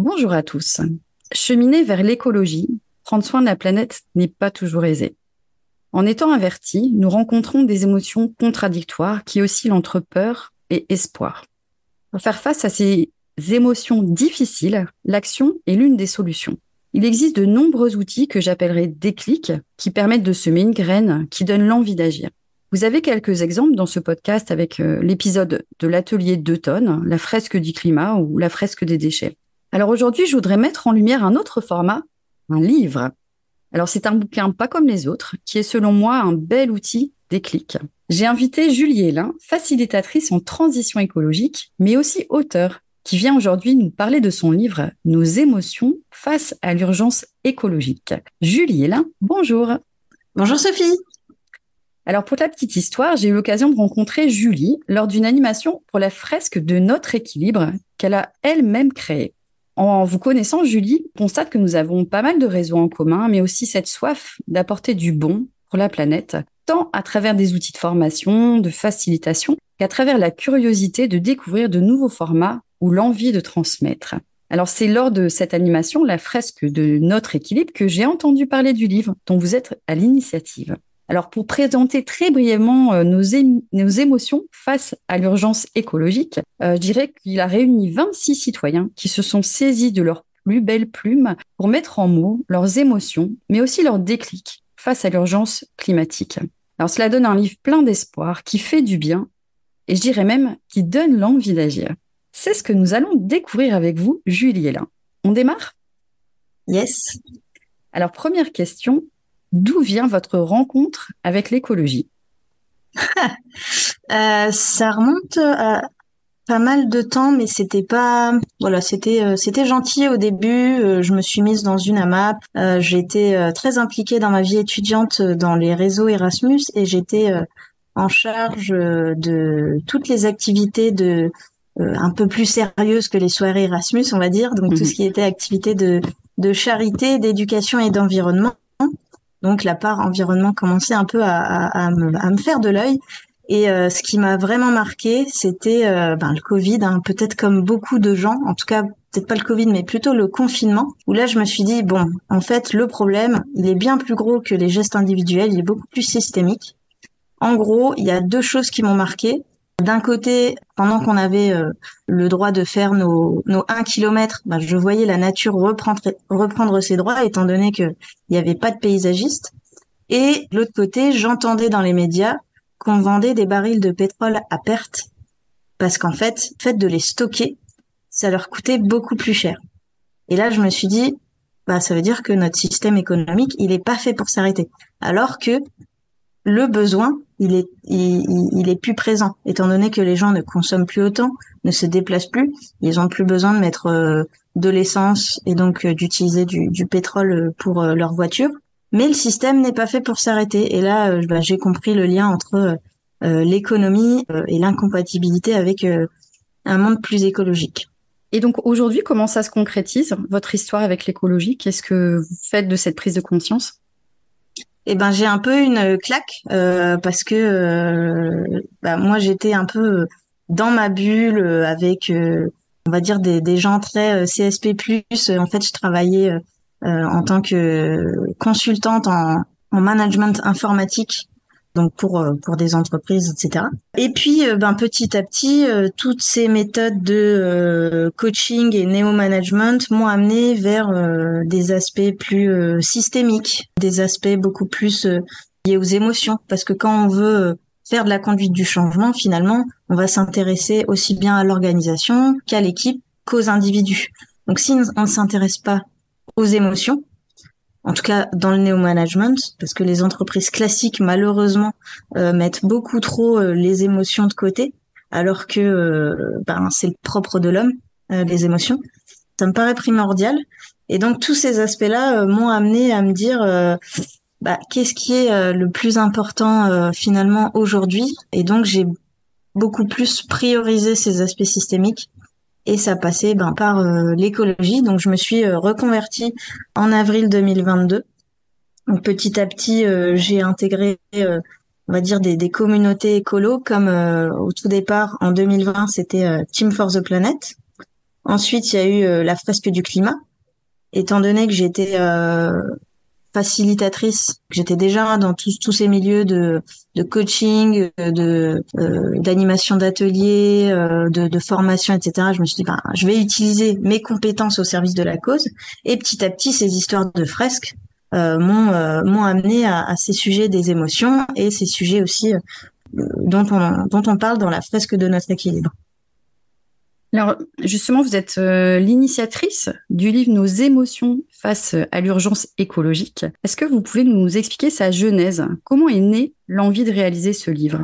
Bonjour à tous. Cheminer vers l'écologie, prendre soin de la planète n'est pas toujours aisé. En étant avertis, nous rencontrons des émotions contradictoires qui oscillent entre peur et espoir. Pour faire face à ces émotions difficiles, l'action est l'une des solutions. Il existe de nombreux outils que j'appellerai déclics qui permettent de semer une graine qui donne l'envie d'agir. Vous avez quelques exemples dans ce podcast avec euh, l'épisode de l'atelier 2 tonnes, la fresque du climat ou la fresque des déchets. Alors aujourd'hui, je voudrais mettre en lumière un autre format, un livre. Alors c'est un bouquin pas comme les autres, qui est selon moi un bel outil déclic. J'ai invité Julie Hélin, facilitatrice en transition écologique, mais aussi auteur, qui vient aujourd'hui nous parler de son livre Nos émotions face à l'urgence écologique. Julie Hélin, bonjour. Bonjour Sophie. Alors pour la petite histoire, j'ai eu l'occasion de rencontrer Julie lors d'une animation pour la fresque de notre équilibre qu'elle a elle-même créée. En vous connaissant, Julie constate que nous avons pas mal de réseaux en commun, mais aussi cette soif d'apporter du bon pour la planète, tant à travers des outils de formation, de facilitation, qu'à travers la curiosité de découvrir de nouveaux formats ou l'envie de transmettre. Alors c'est lors de cette animation, la fresque de notre équilibre, que j'ai entendu parler du livre dont vous êtes à l'initiative. Alors, pour présenter très brièvement euh, nos, nos émotions face à l'urgence écologique, euh, je dirais qu'il a réuni 26 citoyens qui se sont saisis de leurs plus belles plumes pour mettre en mots leurs émotions, mais aussi leurs déclics face à l'urgence climatique. Alors, cela donne un livre plein d'espoir qui fait du bien et je dirais même qui donne l'envie d'agir. C'est ce que nous allons découvrir avec vous, Julie Hélin. On démarre? Yes. Alors, première question, D'où vient votre rencontre avec l'écologie euh, Ça remonte à pas mal de temps, mais c'était pas voilà, c'était euh, c'était gentil au début. Euh, je me suis mise dans une AMAP. Euh, j'étais très impliquée dans ma vie étudiante dans les réseaux Erasmus et j'étais en charge de toutes les activités de un peu plus sérieuses que les soirées Erasmus, on va dire. Donc tout ce mhm. qui était activité de de charité, d'éducation et d'environnement. Donc la part environnement commençait un peu à, à, à, me, à me, faire de l'œil. Et euh, ce qui m'a vraiment marqué, c'était euh, ben, le Covid, hein, peut-être comme beaucoup de gens, en tout cas peut-être pas le Covid, mais plutôt le confinement, où là je me suis dit, bon, en fait, le problème, il est bien plus gros que les gestes individuels, il est beaucoup plus systémique. En gros, il y a deux choses qui m'ont marqué. D'un côté, pendant qu'on avait euh, le droit de faire nos, nos 1 km, bah, je voyais la nature reprendre, ses droits, étant donné qu'il n'y avait pas de paysagiste. Et de l'autre côté, j'entendais dans les médias qu'on vendait des barils de pétrole à perte, parce qu'en fait, le fait de les stocker, ça leur coûtait beaucoup plus cher. Et là, je me suis dit, bah, ça veut dire que notre système économique, il n'est pas fait pour s'arrêter. Alors que le besoin, il est, plus présent, étant donné que les gens ne consomment plus autant, ne se déplacent plus, ils ont plus besoin de mettre euh, de l'essence et donc euh, d'utiliser du, pétrole pour euh, leur voiture. Mais le système n'est pas fait pour s'arrêter. Et là, bah, j'ai compris le lien entre l'économie et l'incompatibilité avec un monde plus écologique. Et donc aujourd'hui, comment ça se concrétise, votre histoire avec l'écologie? Qu'est-ce que vous faites de cette prise de conscience? Eh ben j'ai un peu une claque euh, parce que euh, bah, moi j'étais un peu dans ma bulle avec on va dire des, des gens très CSP+. En fait, je travaillais en tant que consultante en, en management informatique donc pour euh, pour des entreprises, etc. Et puis, euh, ben petit à petit, euh, toutes ces méthodes de coaching et néo-management m'ont amené vers des aspects plus systémiques, des aspects beaucoup plus liés aux émotions, parce que quand on veut faire de la conduite du changement, finalement, on va s'intéresser aussi bien à l'organisation qu'à l'équipe qu'aux individus. Donc si on ne s'intéresse pas aux émotions, en tout cas dans le néo-management, parce que les entreprises classiques, malheureusement, euh, mettent beaucoup trop euh, les émotions de côté, alors que euh, ben, c'est le propre de l'homme, les émotions. Ça me paraît primordial. Et donc tous ces aspects-là m'ont amené à me dire bah, qu'est-ce qui est le plus important finalement aujourd'hui? Et donc j'ai beaucoup plus priorisé ces aspects systémiques et ça passait ben, par euh, l'écologie. Donc je me suis euh, reconvertie en avril 2022. Donc, petit à petit, euh, j'ai intégré, on va dire, des, des communautés écolo, comme au tout départ, en 2020, c'était Team for the Planet. Ensuite, il y a eu la fresque du climat. Étant donné que j'étais facilitatrice. J'étais déjà dans tous tous ces milieux de, de coaching, de euh, d'animation d'ateliers, euh, de, de, formation, etc. Je me suis dit, ben, je vais utiliser mes compétences au service de la cause. Et petit à petit, ces histoires de fresques euh, m'ont euh, amené à, à, ces sujets des émotions et ces sujets aussi euh, dont on dont on parle dans la fresque de notre équilibre. Alors, justement, vous êtes euh, l'initiatrice du livre Nos émotions face à l'urgence écologique. Est-ce que vous pouvez nous expliquer sa genèse? Comment est née l'envie de réaliser ce livre?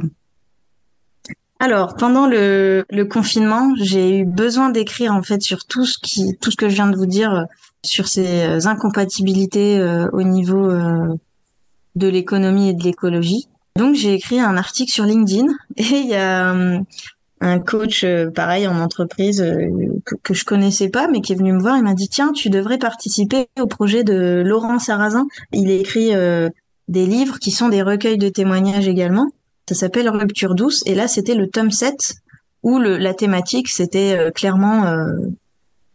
Alors, pendant le, confinement, j'ai eu besoin d'écrire en fait sur tout ce que je viens de vous dire euh, sur ces euh, incompatibilités au niveau de l'économie et de l'écologie. Donc, j'ai écrit un article sur LinkedIn et il y a hum, un coach euh, pareil en entreprise euh, que, je connaissais pas mais qui est venu me voir. Il m'a dit tiens tu devrais participer au projet de Laurent Sarrazin. Il écrit euh, des livres qui sont des recueils de témoignages également. Ça s'appelle Rupture douce. Et là c'était le tome 7 où le, la thématique c'était clairement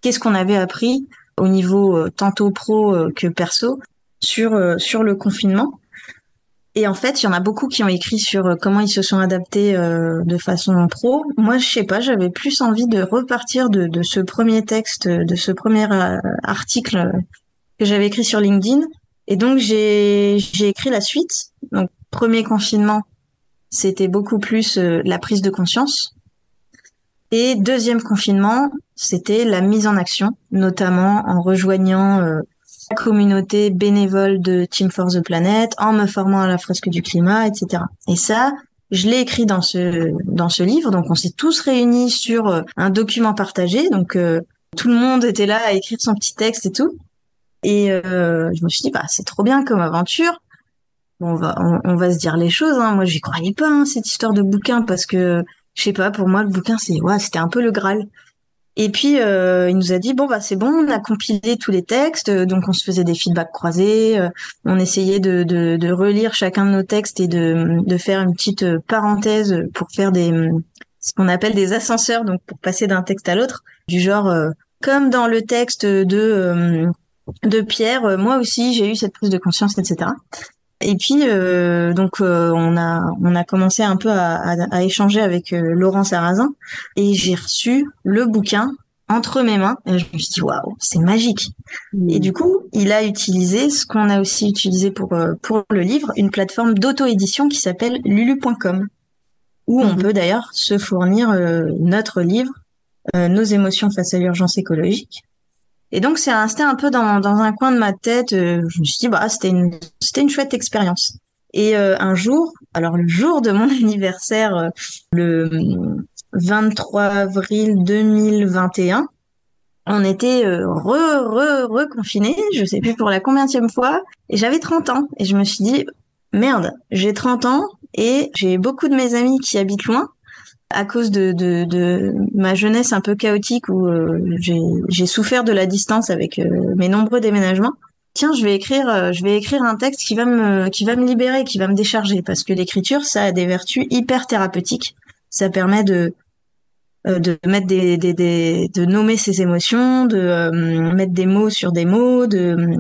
qu'est-ce qu'on avait appris au niveau tantôt pro que perso sur le confinement et en fait, il y en a beaucoup qui ont écrit sur euh, comment ils se sont adaptés euh, de façon pro. Moi, je sais pas, j'avais plus envie de repartir de, de, ce premier texte, de ce premier euh, article que j'avais écrit sur LinkedIn. Et donc, j'ai écrit la suite. Donc, premier confinement, c'était beaucoup plus la prise de conscience. Et deuxième confinement, c'était la mise en action, notamment en rejoignant communauté bénévole de Team for the Planet, en me formant à la fresque du climat, etc. Et ça, je l'ai écrit dans ce dans ce livre. Donc on s'est tous réunis sur euh, un document partagé. Donc euh, tout le monde était là à écrire son petit texte et tout. Et euh, je me suis dit bah c'est trop bien comme aventure. Bon, on va on, va se dire les choses. Hein. Moi j'y croyais pas hein, cette histoire de bouquin parce que je sais pas pour moi le bouquin c'est ouais c'était un peu le Graal. Et puis euh, il nous a dit bon bah c'est bon, on a compilé tous les textes, donc on se faisait des feedbacks croisés, euh, on essayait de, de, relire chacun de nos textes et de, de faire une petite euh, parenthèse pour faire des ce qu'on appelle des ascenseurs, donc pour passer d'un texte à l'autre, du genre comme dans le texte de de Pierre, moi aussi j'ai eu cette prise de conscience, etc. Et puis euh, donc euh, on a on a commencé un peu à, à, échanger avec euh, Laurent Sarrazin et j'ai reçu le bouquin entre mes mains et je me suis dit waouh c'est magique mmh. et du coup il a utilisé ce qu'on a aussi utilisé pour pour le livre une plateforme d'auto édition qui s'appelle lulu.com où on mmh. peut d'ailleurs se fournir notre livre nos émotions face à l'urgence écologique et donc c'est resté un peu dans, dans un coin de ma tête. Euh, je me suis dit bah c'était une c'était une chouette expérience. Et euh, un jour, alors le jour de mon anniversaire, euh, le 23 avril 2021, on était re re reconfinés, je sais plus pour la combienième fois, et j'avais 30 ans. Et je me suis dit merde, j'ai 30 ans et j'ai beaucoup de mes amis qui habitent loin à cause de, ma jeunesse un peu chaotique où euh, j'ai souffert de la distance avec euh, mes nombreux déménagements. Tiens, je vais écrire, euh, je vais écrire un texte qui va me, qui va me libérer, qui va me décharger, parce que l'écriture, ça a des vertus hyper thérapeutiques. Ça permet de, de mettre des, des, des, de nommer ses émotions, de mettre des mots sur des mots, de,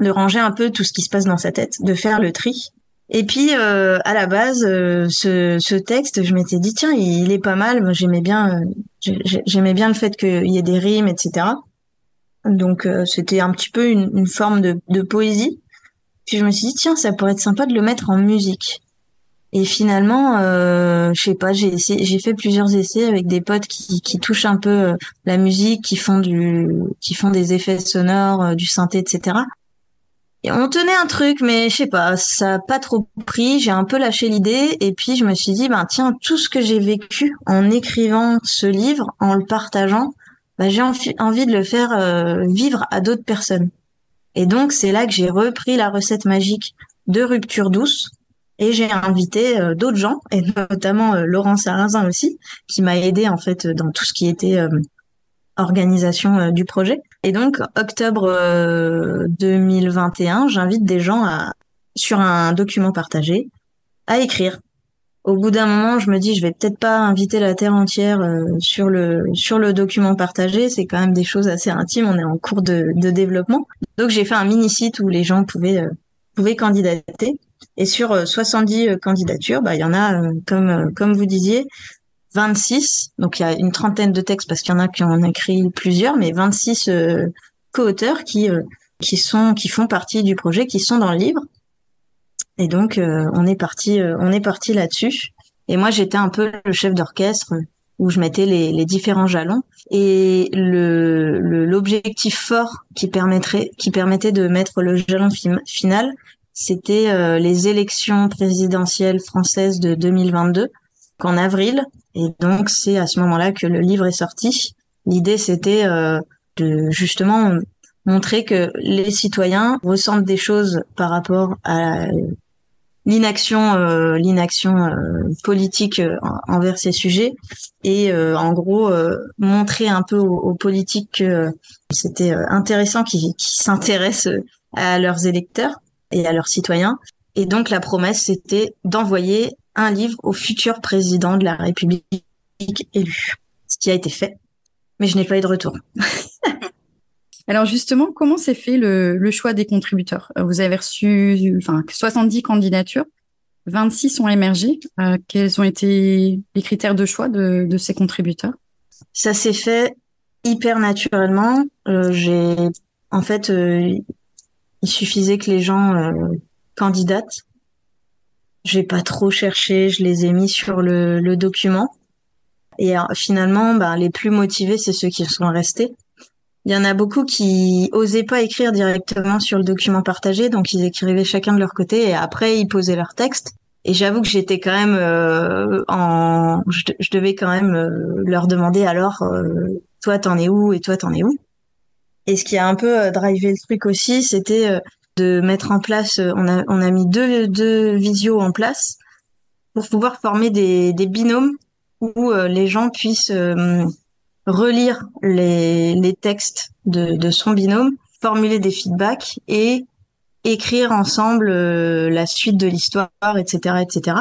de ranger un peu tout ce qui se passe dans sa tête, de faire le tri. Et puis euh, à la base, euh, ce, ce, texte, je m'étais dit tiens, il, est pas mal. J'aimais bien, euh, j'aimais bien le fait qu'il y ait des rimes, etc. Donc c'était un petit peu une, une forme de, de, poésie. Puis je me suis dit tiens, ça pourrait être sympa de le mettre en musique. Et finalement, euh, je sais pas, j'ai j'ai fait plusieurs essais avec des potes qui, qui touchent un peu euh, la musique, qui font du, qui font des effets sonores, euh, du synthé, etc. On tenait un truc, mais je sais pas, ça a pas trop pris. J'ai un peu lâché l'idée, et puis je me suis dit, ben tiens, tout ce que j'ai vécu en écrivant ce livre, en le partageant, ben, j'ai envie de le faire euh, vivre à d'autres personnes. Et donc c'est là que j'ai repris la recette magique de rupture douce et j'ai invité euh, d'autres gens, et notamment euh, Laurent Sarrazin aussi, qui m'a aidé en fait dans tout ce qui était organisation du projet. Et donc, octobre 2021, j'invite des gens sur un document partagé à écrire. Au bout d'un moment, je me dis, je vais peut-être pas inviter la terre entière sur le sur le document partagé. C'est quand même des choses assez intimes. On est en cours de, de développement. Donc, j'ai fait un mini site où les gens pouvaient pouvaient candidater. Et sur 70 euh, euh, candidatures, bah, il y en a, euh, comme, comme vous disiez, 26. Donc il y a une trentaine de textes parce qu'il y en a qui ont écrit plusieurs, mais 26 co-auteurs qui, qui, sont, qui font partie du projet, qui sont dans le livre. Et donc on est parti, on est parti là-dessus. Et moi j'étais un peu le chef d'orchestre où je mettais les, les différents jalons. Et le l'objectif fort qui permettrait, qui permettait de mettre le jalon final, c'était euh, les élections présidentielles françaises de 2022, qu'en avril. Et donc, c'est à ce moment-là que le livre est sorti. L'idée, c'était euh, de justement montrer que les citoyens ressentent des choses par rapport à l'inaction euh, l'inaction politique envers ces sujets et en gros montrer un peu aux, politiques que c'était intéressant qu'ils s'intéressent à leurs électeurs et à leurs citoyens. Et donc la promesse, c'était d'envoyer un livre au futur président de la République élu, ce qui a été fait. Mais je n'ai pas eu de retour. Alors justement, comment s'est fait le, choix des contributeurs? Vous avez reçu enfin, 70 candidatures, 26 ont émergé. Euh, quels ont été les critères de choix de, ces contributeurs? Ça s'est fait hyper naturellement. Euh, j'ai en fait, euh, il suffisait que les gens euh, candidatent. J'ai pas trop cherché, je les ai mis sur le, le document. Et euh, finalement, bah, les plus motivés, c'est ceux qui sont restés. Il y en a beaucoup qui osaient pas écrire directement sur le document partagé, donc ils écrivaient chacun de leur côté et après ils posaient leur texte. Et j'avoue que j'étais quand même euh, en, je, devais quand même euh, leur demander alors, toi t'en es où et toi t'en es où? Et ce qui a un peu euh, drivé le truc aussi, c'était euh, de mettre en place, euh, on a, on a mis deux, deux visios en place pour pouvoir former des, des binômes où les gens puissent relire les, les textes de, de son binôme, formuler des feedbacks et écrire ensemble la suite de l'histoire, etc., etc.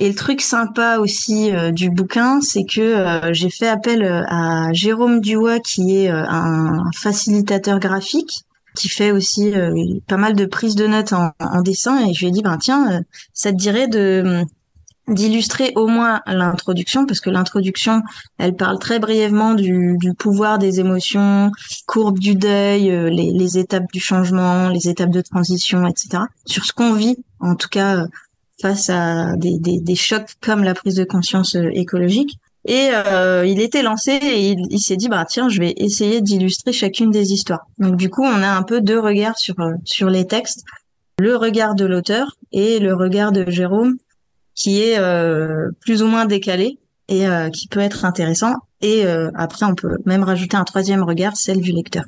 Et le truc sympa aussi euh, du bouquin, c'est que euh, j'ai fait appel euh, à Jérôme Duois, qui est un facilitateur graphique, qui fait aussi pas mal de prises de notes en, en, dessin. Et je lui ai dit, ben tiens, ça te dirait de d'illustrer au moins l'introduction, parce que l'introduction, elle parle très brièvement du, du, pouvoir des émotions, courbe du deuil, les, les, étapes du changement, les étapes de transition, etc. Sur ce qu'on vit, en tout cas face à des, des, des, chocs comme la prise de conscience euh, écologique. Et euh, il était lancé et il, s'est dit bah tiens je vais essayer d'illustrer chacune des histoires. Donc du coup on a un peu deux regards sur euh, sur les textes, le regard de l'auteur et le regard de Jérôme qui est euh, plus ou moins décalé et euh, qui peut être intéressant. Et après on peut même rajouter un troisième regard, celle du lecteur.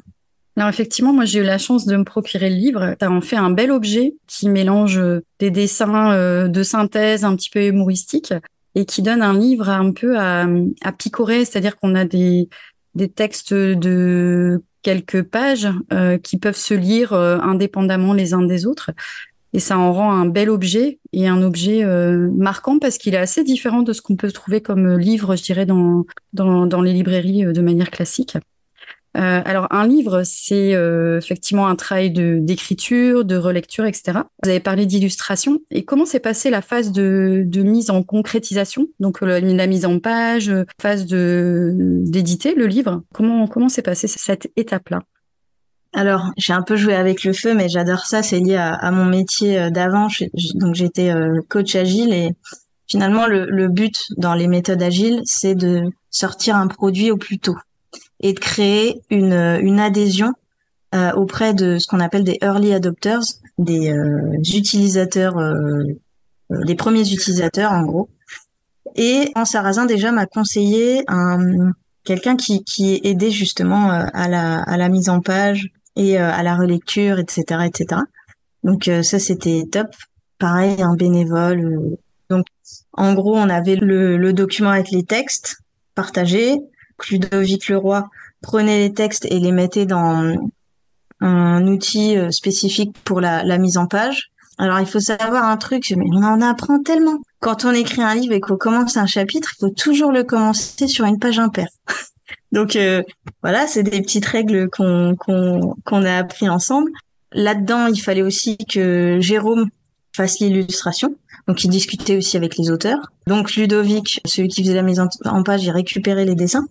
Alors effectivement, moi j'ai eu la chance de me procurer le livre. As en fait un bel objet qui mélange euh, des dessins euh, de synthèse un petit peu humoristiques et qui donne un livre un peu à, à picorer, c'est-à-dire qu'on a des, des textes de quelques pages euh, qui peuvent se lire indépendamment les uns des autres. Et ça en rend un bel objet et un objet marquant parce qu'il est assez différent de ce qu'on peut trouver comme livre, je dirais, dans, dans les librairies de manière classique. Euh, alors un livre, c'est euh, effectivement un travail de d'écriture, de relecture, etc. Vous avez parlé d'illustration. Et comment s'est passée la phase de, de mise en concrétisation? Donc la, mise en page, phase de d'éditer le livre. Comment comment s'est passée cette étape-là? Alors, j'ai un peu joué avec le feu, mais j'adore ça. C'est lié à, mon métier euh, d'avant. Donc, j'étais euh, coach agile et finalement, le, but dans les méthodes agiles, c'est de sortir un produit au plus tôt et de créer une, une adhésion euh, auprès de ce qu'on appelle des early adopters, des utilisateurs, des premiers utilisateurs en gros. Et en Sarrazin déjà m'a conseillé un quelqu'un qui, qui aidait justement à la, à la mise en page, et euh, à la relecture, etc., etc. Donc euh, ça c'était top. Pareil, un bénévole. Euh, donc en gros, on avait le, le document avec les textes partagés. Ludovic Leroy prenait les textes et les mettait dans un outil spécifique pour la, mise en page. Alors il faut savoir un truc, mais on en apprend tellement. Quand on écrit un livre et qu'on commence un chapitre, il faut toujours le commencer sur une page impaire. Donc euh, voilà, c'est des petites règles qu'on qu'on a appris ensemble. Là-dedans, il fallait aussi que Jérôme fasse l'illustration. Donc il discutait aussi avec les auteurs. Donc Ludovic, celui qui faisait la mise en, page, il récupérait les dessins.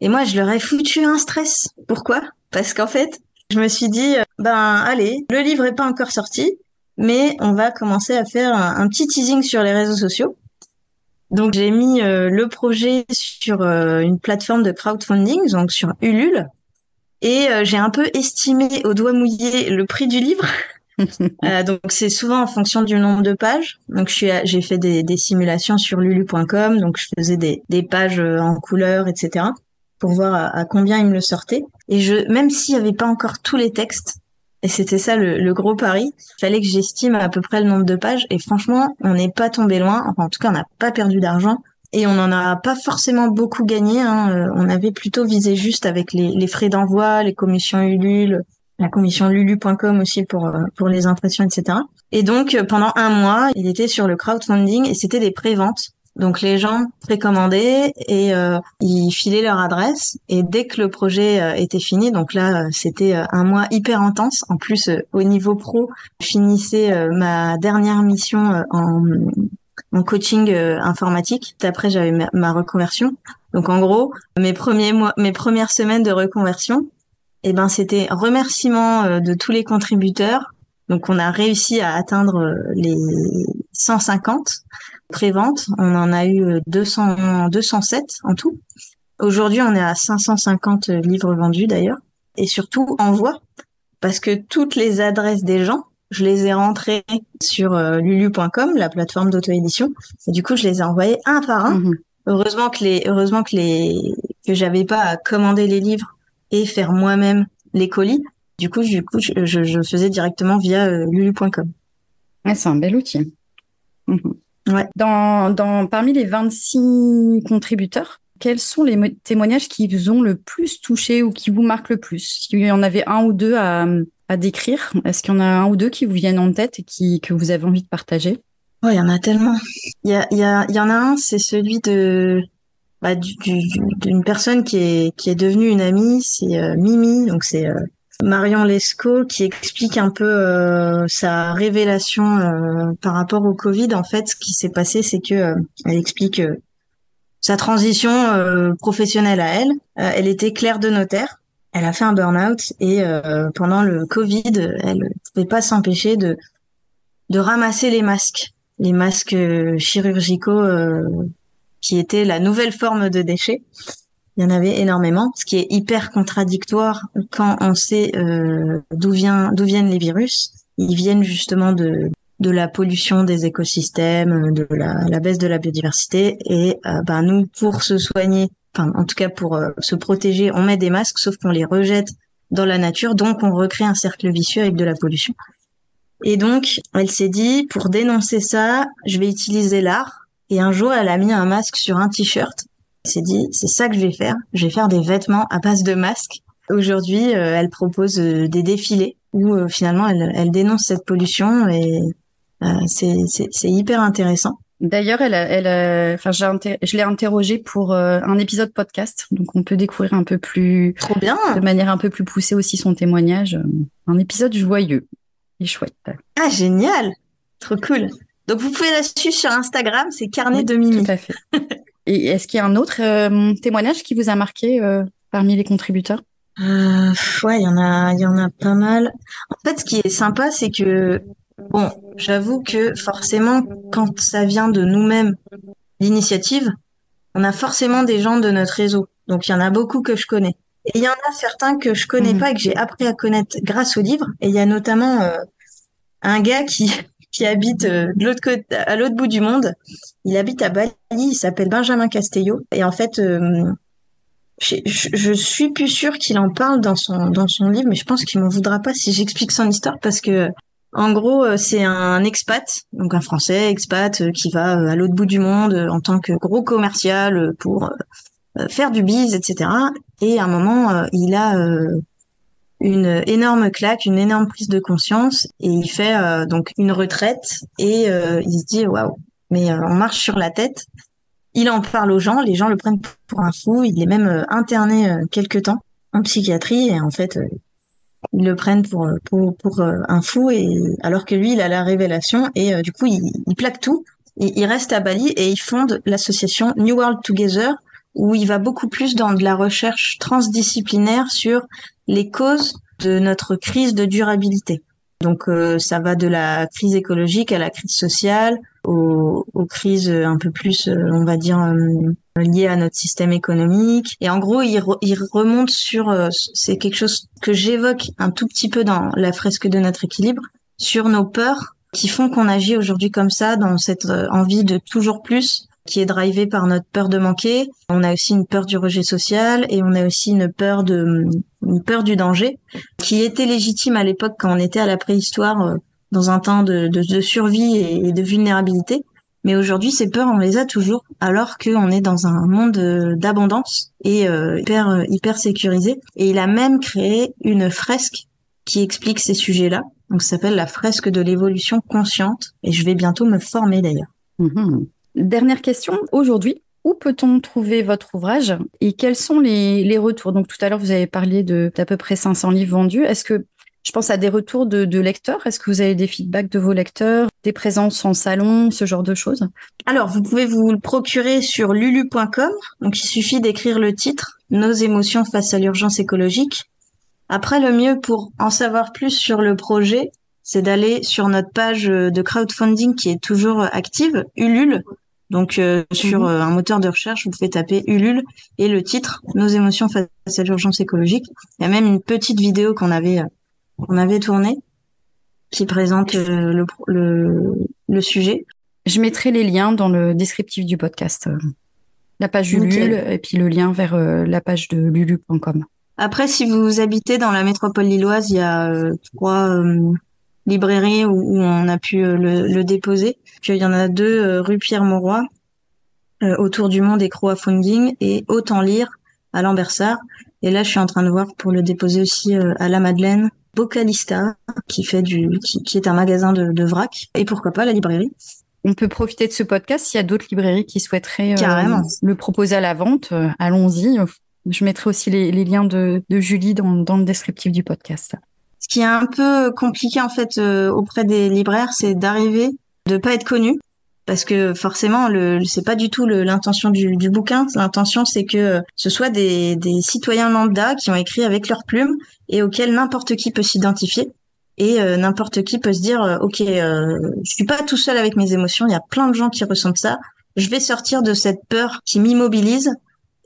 Et moi, je leur ai foutu un stress. Pourquoi? Parce qu'en fait, je me suis dit, ben allez, le livre est pas encore sorti, mais on va commencer à faire un petit teasing sur les réseaux sociaux. Donc j'ai mis euh, le projet sur euh, une plateforme de crowdfunding, donc sur Ulule, et euh, j'ai un peu estimé au doigt mouillé le prix du livre. donc c'est souvent en fonction du nombre de pages. Donc j'ai fait des, des, simulations sur lulu.com, donc je faisais des, des pages en couleur, etc. pour voir à, combien il me le sortait. Et je, même s'il n'y avait pas encore tous les textes, et c'était ça le, gros pari. Il fallait que j'estime à peu près le nombre de pages. Et franchement, on n'est pas tombé loin. Enfin, en tout cas, on n'a pas perdu d'argent. Et on n'en a pas forcément beaucoup gagné. Hein. Euh, on avait plutôt visé juste avec les, frais d'envoi, les commissions Ulule, la commission lulu.com aussi pour euh, pour les impressions, etc. Et donc euh, pendant un mois, il était sur le crowdfunding et c'était des préventes. Donc les gens précommandaient et euh, ils filaient leur adresse et dès que le projet euh, était fini, donc là euh, c'était un mois hyper intense. En plus au niveau pro, je finissais ma dernière mission en, en coaching informatique. Après j'avais ma, reconversion. Donc en gros mes premiers mois, mes premières semaines de reconversion, et eh ben c'était remerciement de tous les contributeurs. Donc on a réussi à atteindre les 150 prévente. On en a eu 200, euh, 207 en tout. Aujourd'hui, on est à 550 livres vendus d'ailleurs. Et surtout, envoi. Parce que toutes les adresses des gens, je les ai rentrées sur euh, lulu.com, la plateforme d'auto-édition. Et du coup, je les ai envoyées un par un. Mhm. Heureusement que les, heureusement que les, que j'avais pas à commander les livres et faire moi-même les colis. Du coup, du coup, je, je, faisais directement via euh, lulu.com. c'est un bel outil. Mhm. Ouais. Dans, dans, parmi les 26 contributeurs, quels sont les témoignages qui vous ont le plus touché ou qui vous marquent le plus? S'il y en avait un ou deux à, à décrire, est-ce qu'il y en a un ou deux qui vous viennent en tête et qui, que vous avez envie de partager? Oh, il y en a tellement. Il y, a, il y, a, y en a un, c'est celui de bah, d'une personne qui est, qui est devenue une amie, c'est euh, Mimi, donc c'est euh, Marion Lescaut qui explique un peu euh, sa révélation euh, par rapport au Covid. En fait, ce qui s'est passé, c'est que euh, elle explique sa transition professionnelle à elle. elle était claire de notaire. Elle a fait un burn-out et pendant le Covid, elle ne pouvait pas s'empêcher de de ramasser les masques, les masques chirurgicaux qui étaient la nouvelle forme de déchets il y en avait énormément, ce qui est hyper contradictoire quand on sait euh, d'où viennent les virus. Ils viennent justement de de la pollution des écosystèmes, de la, la baisse de la biodiversité. Et euh, ben nous, pour se soigner, enfin en tout cas pour euh, se protéger, on met des masques, sauf qu'on les rejette dans la nature, donc on recrée un cercle vicieux avec de la pollution. Et donc, elle s'est dit, pour dénoncer ça, je vais utiliser l'art. Et un jour, elle a mis un masque sur un t-shirt s'est dit, c'est ça que je vais faire. Je vais faire des vêtements à base de masques. Aujourd'hui, euh, elle propose euh, des défilés où euh, finalement elle, elle, dénonce cette pollution et c'est hyper intéressant. D'ailleurs, elle, elle, enfin, je l'ai interrogée pour un épisode podcast, donc on peut découvrir un peu plus, trop bien, de manière un peu plus poussée aussi son témoignage. Un épisode joyeux et chouette. Ah génial, trop cool. Donc vous pouvez la suivre sur Instagram, c'est Carnet de Mimi. Tout à fait. Et est-ce qu'il y a un autre euh, témoignage qui vous a marqué euh, parmi les contributeurs? Euh, ouais, il y en a, il y en a pas mal. En fait, ce qui est sympa, c'est que, bon, j'avoue que forcément, quand ça vient de nous-mêmes, l'initiative, on a forcément des gens de notre réseau. Donc, il y en a beaucoup que je connais. Et il y en a certains que je connais Mhm. pas et que j'ai appris à connaître grâce au livre. Et il y a notamment un gars qui, qui habite euh, de l'autre côté, à l'autre bout du monde. Il habite à Bali, il s'appelle Benjamin Castello. Et en fait, euh, je, je, suis plus sûre qu'il en parle dans son, dans son livre, mais je pense qu'il m'en voudra pas si j'explique son histoire parce que, en gros, euh, c'est un expat, donc un Français expat qui va à l'autre bout du monde en tant que gros commercial pour faire du bise, etc. Et à un moment, il a une énorme claque, une énorme prise de conscience et il fait euh, donc une retraite et euh, il se dit waouh, mais euh, on marche sur la tête. Il en parle aux gens, les gens le prennent pour un fou, il est même euh, interné euh, quelque temps en psychiatrie et en fait euh, ils le prennent pour pour, pour un fou et alors que lui il a la révélation et du coup il, il plaque tout et il reste à Bali et il fonde l'association New World Together où il va beaucoup plus dans de la recherche transdisciplinaire sur les causes de notre crise de durabilité. Donc euh, ça va de la crise écologique à la crise sociale, aux, aux crises un peu plus, euh, on va dire, euh, liées à notre système économique. Et en gros, il, re- remonte sur, euh, c'est quelque chose que j'évoque un tout petit peu dans la fresque de notre équilibre, sur nos peurs qui font qu'on agit aujourd'hui comme ça, dans cette euh, envie de toujours plus, qui est drivée par notre peur de manquer. On a aussi une peur du rejet social et on a aussi une peur de une peur du danger qui était légitime à l'époque quand on était à la préhistoire euh, dans un temps de, de, de survie et, de vulnérabilité. Mais aujourd'hui, ces peurs, on les a toujours, alors qu'on est dans un monde euh, d'abondance et euh, hyper hyper sécurisé. Et il a même créé une fresque qui explique ces sujets-là. Donc, ça s'appelle la fresque de l'évolution consciente. Et je vais bientôt me former d'ailleurs. Mhm. Dernière question, aujourd'hui, où peut-on trouver votre ouvrage et quels sont les, retours? Donc tout à l'heure, vous avez parlé de d'à peu près 500 livres vendus. Est-ce que je pense à des retours de, de lecteurs? Est-ce que vous avez des feedbacks de vos lecteurs, des présences en salon, ce genre de choses? Alors, vous pouvez vous le procurer sur lulu.com. Donc, il suffit d'écrire le titre, Nos émotions face à l'urgence écologique. Après, le mieux pour en savoir plus sur le projet, c'est d'aller sur notre page de crowdfunding qui est toujours active, Ulule. Donc, euh, sur Mhm. euh, un moteur de recherche, vous pouvez taper Ulule et le titre, Nos émotions face à l'urgence écologique. Il y a même une petite vidéo qu'on avait, euh, qu'on avait tournée qui présente le, pro- le, le sujet. Je mettrai les liens dans le descriptif du podcast. La page. Ulule et puis le lien vers la page de lulu.com. Après, si vous habitez dans la métropole lilloise, il y a trois librairies où, où on a pu euh, le, le déposer. Puis il y en a deux euh, rue Pierre-Mauroy, euh, autour du monde et crowdfunding, et Autant lire à Lambersart. Et là, je suis en train de voir pour le déposer aussi euh, à la Madeleine, Bocalista, qui fait du, qui, qui est un magasin de, de vrac, et pourquoi pas la librairie. On peut profiter de ce podcast s'il y a d'autres librairies qui souhaiteraient euh, le proposer à la vente. Allons-y. Je mettrai aussi les, les liens de, de Julie dans, dans le descriptif du podcast. Ce qui est un peu compliqué en fait euh, auprès des libraires, c'est d'arriver, de pas être connu, parce que forcément, le, c'est pas du tout l'intention du, bouquin. L'intention, c'est que euh, ce soit des, citoyens lambda qui ont écrit avec leur plume et auxquels n'importe qui peut s'identifier et euh, n'importe qui peut se dire, ok, euh, je suis pas tout seul avec mes émotions. Il y a plein de gens qui ressentent ça. Je vais sortir de cette peur qui m'immobilise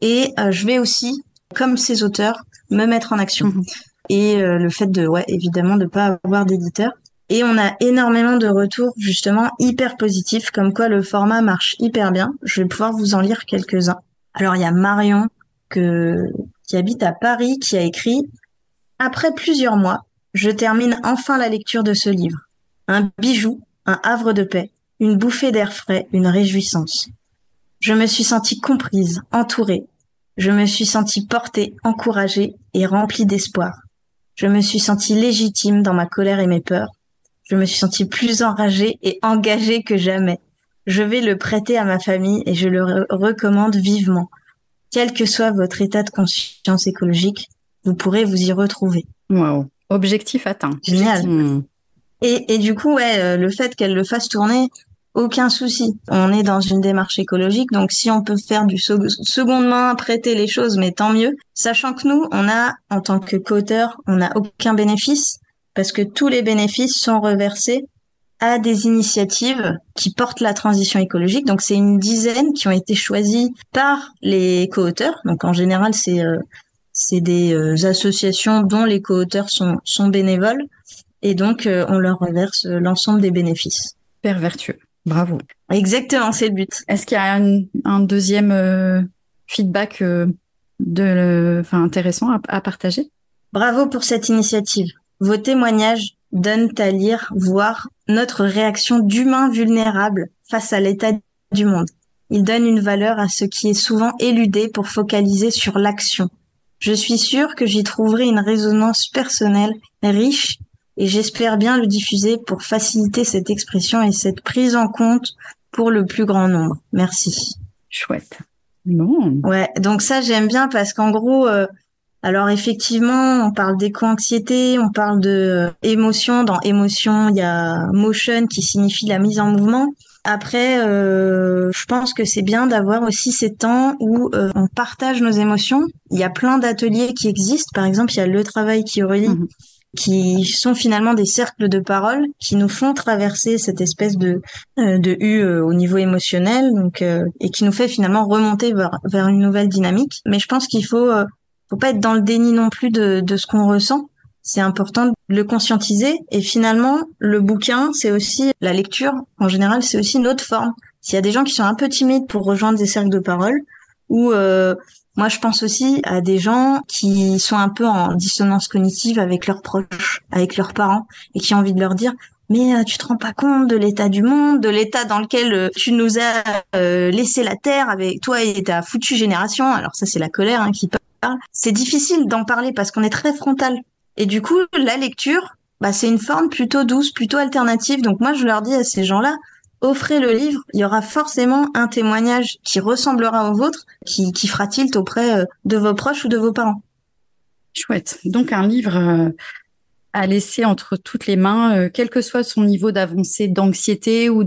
et je vais aussi, comme ces auteurs, me mettre en action Mhm. Et euh, le fait de ouais évidemment de pas avoir d'éditeur. Et on a énormément de retours justement hyper positifs comme quoi le format marche hyper bien. Je vais pouvoir vous en lire quelques-uns. Alors il y a Marion que qui habite à Paris qui a écrit après plusieurs mois je termine enfin la lecture de ce livre. Un bijou un havre de paix une bouffée d'air frais une réjouissance. Je me suis sentie comprise entourée. Je me suis sentie portée encouragée et remplie d'espoir je me suis sentie légitime dans ma colère et mes peurs. Je me suis sentie plus enragée et engagée que jamais. Je vais le prêter à ma famille et je le re- recommande vivement. Quel que soit votre état de conscience écologique, vous pourrez vous y retrouver. Wow. Objectif atteint. Génial. Hmm. Et, et du coup, ouais, euh, le fait qu'elle le fasse tourner, aucun souci. On est dans une démarche écologique, donc si on peut faire du seconde main, prêter les choses, mais tant mieux. Sachant que nous, on a, en tant que co-auteur, on n'a aucun bénéfice parce que tous les bénéfices sont reversés à des initiatives qui portent la transition écologique. Donc c'est une dizaine qui ont été choisies par les co-auteurs. Donc en général, c'est euh, des euh, associations dont les co-auteurs sont, sont bénévoles et donc euh, on leur reverse l'ensemble des bénéfices. Père vertueux. Bravo. Exactement, c'est le but. Est-ce qu'il y a un, deuxième feedback de, enfin, intéressant à, à partager? Bravo pour cette initiative. Vos témoignages donnent à lire, voir notre réaction d'humain vulnérable face à l'état du monde. Ils donnent une valeur à ce qui est souvent éludé pour focaliser sur l'action. Je suis sûre que j'y trouverai une résonance personnelle riche et j'espère bien le diffuser pour faciliter cette expression et cette prise en compte pour le plus grand nombre. Merci. Chouette. Non. Ouais, donc ça j'aime bien parce qu'en gros, euh, alors effectivement, on parle d'éco-anxiété, on parle de euh, émotion. Dans émotion, il y a motion qui signifie la mise en mouvement. Après, euh, je pense que c'est bien d'avoir aussi ces temps où euh, on partage nos émotions. Il y a plein d'ateliers qui existent. Par exemple, il y a le travail qui relie, mhm. Qui sont finalement des cercles de parole qui nous font traverser cette espèce de de U au niveau émotionnel, donc et qui nous fait finalement remonter vers vers une nouvelle dynamique. Mais je pense qu'il faut faut pas être dans le déni non plus de, de ce qu'on ressent. C'est important de le conscientiser. Et finalement, le bouquin, c'est aussi la lecture. En général, c'est aussi une autre forme. S'il y a des gens qui sont un peu timides pour rejoindre des cercles de parole, ou euh, moi, je pense aussi à des gens qui sont un peu en dissonance cognitive avec leurs proches, avec leurs parents, et qui ont envie de leur dire mais euh, tu te rends pas compte de l'état du monde, de l'état dans lequel euh, tu nous as euh, laissé la terre avec toi et ta foutue génération. Alors ça, c'est la colère hein, qui c'est difficile d'en parler parce qu'on est très frontal. Et du coup, la lecture, bah, c'est une forme plutôt douce, plutôt alternative. Donc moi, je leur dis à ces gens-là, offrez le livre. Il y aura forcément un témoignage qui ressemblera au vôtre, qui, qui fera tilt auprès euh, de vos proches ou de vos parents. Chouette. Donc un livre euh, à laisser entre toutes les mains, euh, quel que soit son niveau d'avancée d'anxiété ou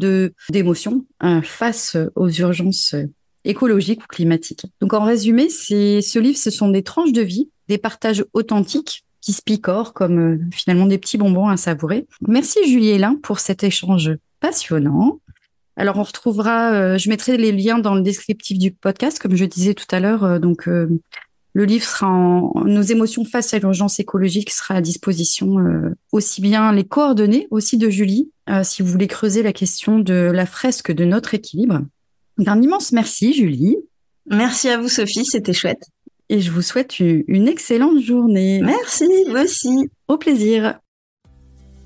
d'émotion, face aux urgences écologique ou climatique. Donc en résumé, ce livre, ce sont des tranches de vie, des partages authentiques qui se picorent comme finalement des petits bonbons à savourer. Merci Julie Hélin pour cet échange passionnant. Alors on retrouvera, euh, je mettrai les liens dans le descriptif du podcast, comme je disais tout à l'heure. Euh, donc le livre sera en nos émotions face à l'urgence écologique sera à disposition aussi bien les coordonnées aussi de Julie si vous voulez creuser la question de la fresque de notre équilibre un immense merci, Julie. Merci à vous, Sophie, c'était chouette. Et je vous souhaite une excellente journée. Merci, vous aussi. Au plaisir.